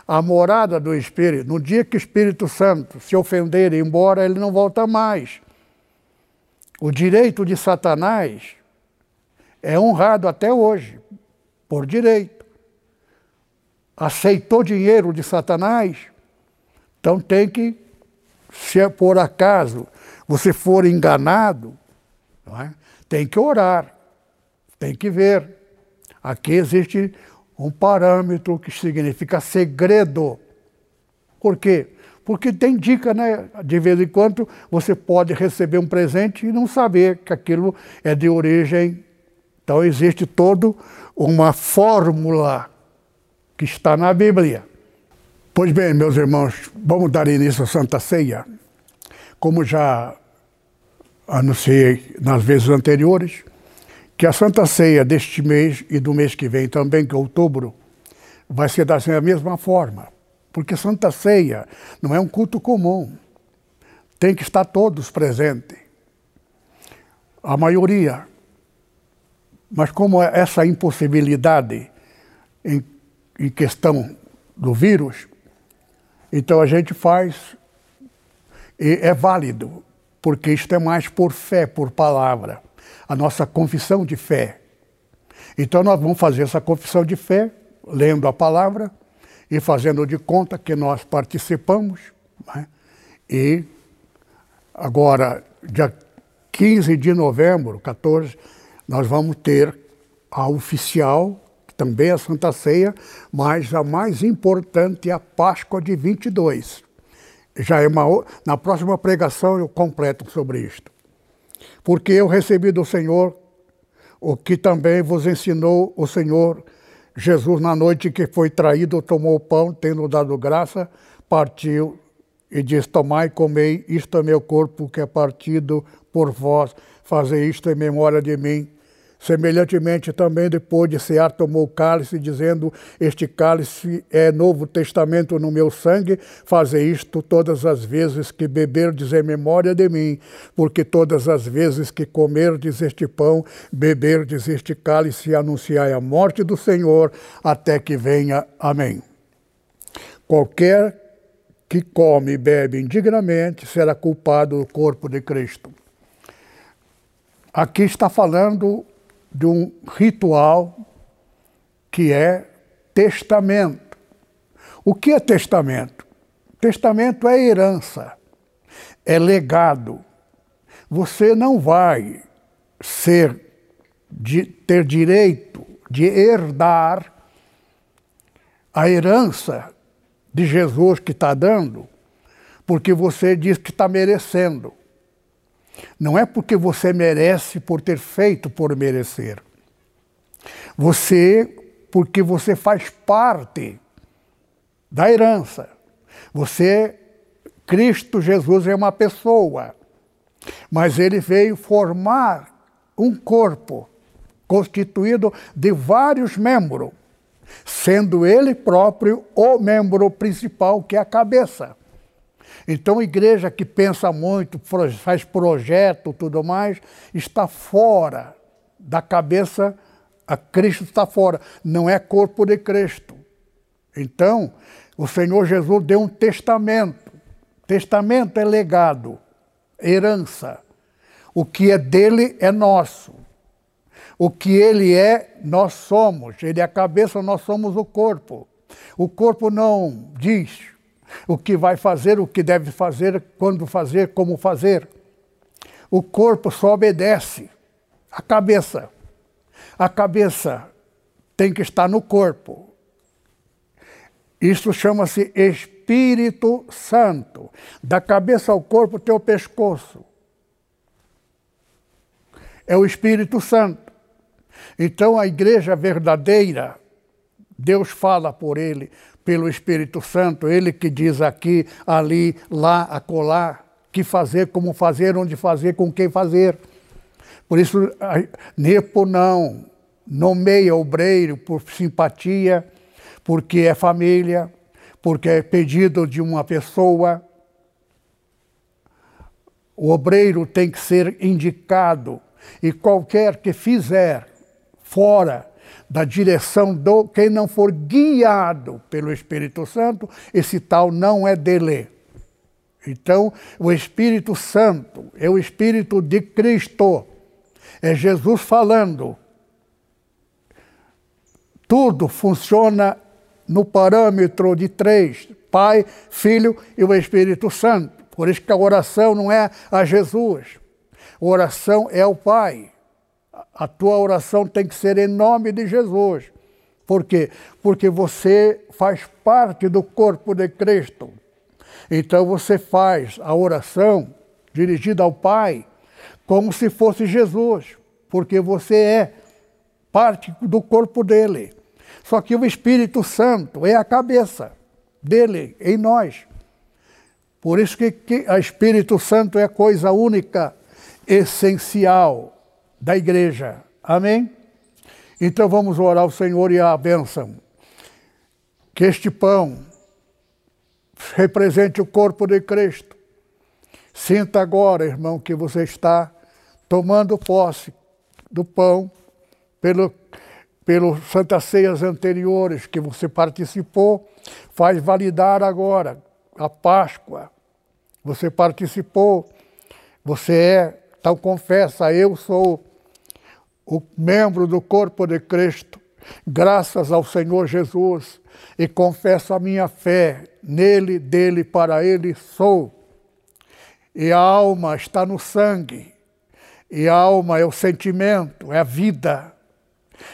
a morada do Espírito. No dia que o Espírito Santo se ofender e ir embora, ele não volta mais. O direito de Satanás é honrado até hoje, por direito. Aceitou dinheiro de Satanás, então tem que, se por acaso você for enganado, é? tem que orar, tem que ver. Aqui existe um parâmetro que significa segredo. Por quê? Porque tem dica, né? De vez em quando você pode receber um presente e não saber que aquilo é de origem Então existe toda uma fórmula que está na Bíblia. Pois bem, meus irmãos, vamos dar início à Santa Ceia. Como já anunciei nas vezes anteriores, que a Santa Ceia deste mês e do mês que vem também, que é outubro, vai ser da mesma forma. Porque Santa Ceia não é um culto comum. Tem que estar todos presentes. A maioria. Mas como é essa impossibilidade em, em questão do vírus, então a gente faz e é válido, porque isto é mais por fé, por palavra, a nossa confissão de fé. Então nós vamos fazer essa confissão de fé, lendo a palavra e fazendo de conta que nós participamos. Né? E agora, dia 15 de novembro, 14, nós vamos ter a oficial, também a Santa Ceia, mas a mais importante é a Páscoa de 22. Já é uma, na próxima pregação eu completo sobre isto. Porque eu recebi do Senhor o que também vos ensinou o Senhor Jesus, na noite que foi traído, tomou o pão, tendo dado graça, partiu e disse: Tomai e comei, isto é meu corpo que é partido por vós, fazei isto em memória de mim. Semelhantemente, também depois de cear, tomou o cálice, dizendo: Este cálice é novo testamento no meu sangue. Fazei isto todas as vezes que beberdes em memória de mim, porque todas as vezes que comerdes este pão, beberdes este cálice, anunciai a morte do Senhor até que venha. Amém. Qualquer que come e bebe indignamente será culpado do corpo de Cristo. Aqui está falando de um ritual que é testamento. O que é testamento? Testamento é herança, é legado. Você não vai ser de ter direito de herdar a herança de Jesus que está dando, porque você diz que está merecendo. Não é porque você merece por ter feito por merecer. Você, porque você faz parte da herança. Você, Cristo Jesus é uma pessoa, mas ele veio formar um corpo constituído de vários membros, sendo ele próprio o membro principal, que é a cabeça. Então, igreja que pensa muito, faz projeto, tudo mais, está fora da cabeça, a Cristo está fora, não é corpo de Cristo. Então, o Senhor Jesus deu um testamento. Testamento é legado, herança. O que é dele é nosso. O que ele é, nós somos. Ele é a cabeça, nós somos o corpo. O corpo não diz o que vai fazer, o que deve fazer, quando fazer, como fazer. O corpo só obedece a cabeça. A cabeça tem que estar no corpo. Isso chama-se Espírito Santo. Da cabeça ao corpo tem o pescoço. É o Espírito Santo. Então a igreja verdadeira, Deus fala por ele, pelo Espírito Santo, ele que diz aqui, ali, lá, acolá, que fazer, como fazer, onde fazer, com quem fazer. Por isso, Nepo não nomeia obreiro por simpatia, porque é família, porque é pedido de uma pessoa. O obreiro tem que ser indicado e qualquer que fizer fora da direção do quem não for guiado pelo Espírito Santo, esse tal não é dele. Então, o Espírito Santo é o Espírito de Cristo. É Jesus falando. Tudo funciona no parâmetro de três: Pai, Filho e o Espírito Santo. Por isso que a oração não é a Jesus. A oração é ao Pai. A tua oração tem que ser em nome de Jesus. Por quê? Porque você faz parte do corpo de Cristo. Então você faz a oração dirigida ao Pai como se fosse Jesus, porque você é parte do corpo dele. Só que o Espírito Santo é a cabeça dele em nós. Por isso que, que o Espírito Santo é coisa única, essencial da igreja. Amém? Então vamos orar ao Senhor e a bênção. Que este pão represente o corpo de Cristo. Sinta agora, irmão, que você está tomando posse do pão pelo, pelo Santa Ceias anteriores que você participou, faz validar agora a Páscoa. Você participou, você é, então confessa, eu sou o membro do corpo de Cristo, graças ao Senhor Jesus, e confesso a minha fé nele, dele, para ele sou. E a alma está no sangue, e a alma é o sentimento, é a vida.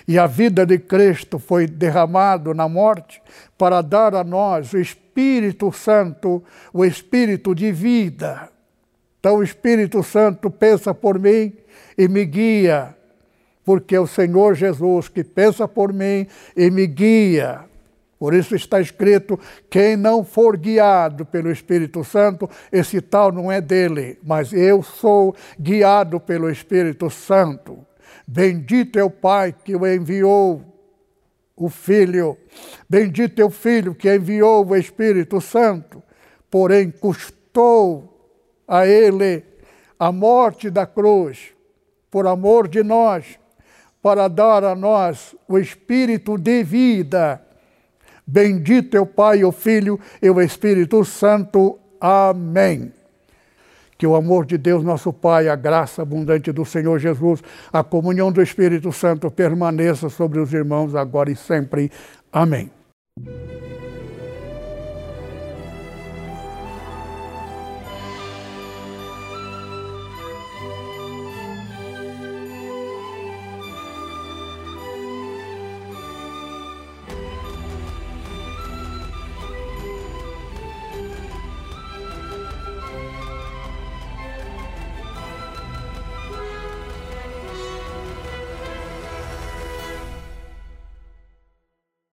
E a vida de Cristo foi derramado na morte para dar a nós o Espírito Santo, o Espírito de vida. Então o Espírito Santo pensa por mim e me guia, porque é o Senhor Jesus que pensa por mim e me guia. Por isso está escrito: quem não for guiado pelo Espírito Santo, esse tal não é dele, mas eu sou guiado pelo Espírito Santo. Bendito é o Pai que o enviou, o Filho. Bendito é o Filho que enviou o Espírito Santo. Porém, custou a ele a morte da cruz, por amor de nós, para dar a nós o Espírito de vida. Bendito é o Pai, o Filho e o Espírito Santo. Amém. Que o amor de Deus, nosso Pai, a graça abundante do Senhor Jesus, a comunhão do Espírito Santo permaneça sobre os irmãos agora e sempre. Amém.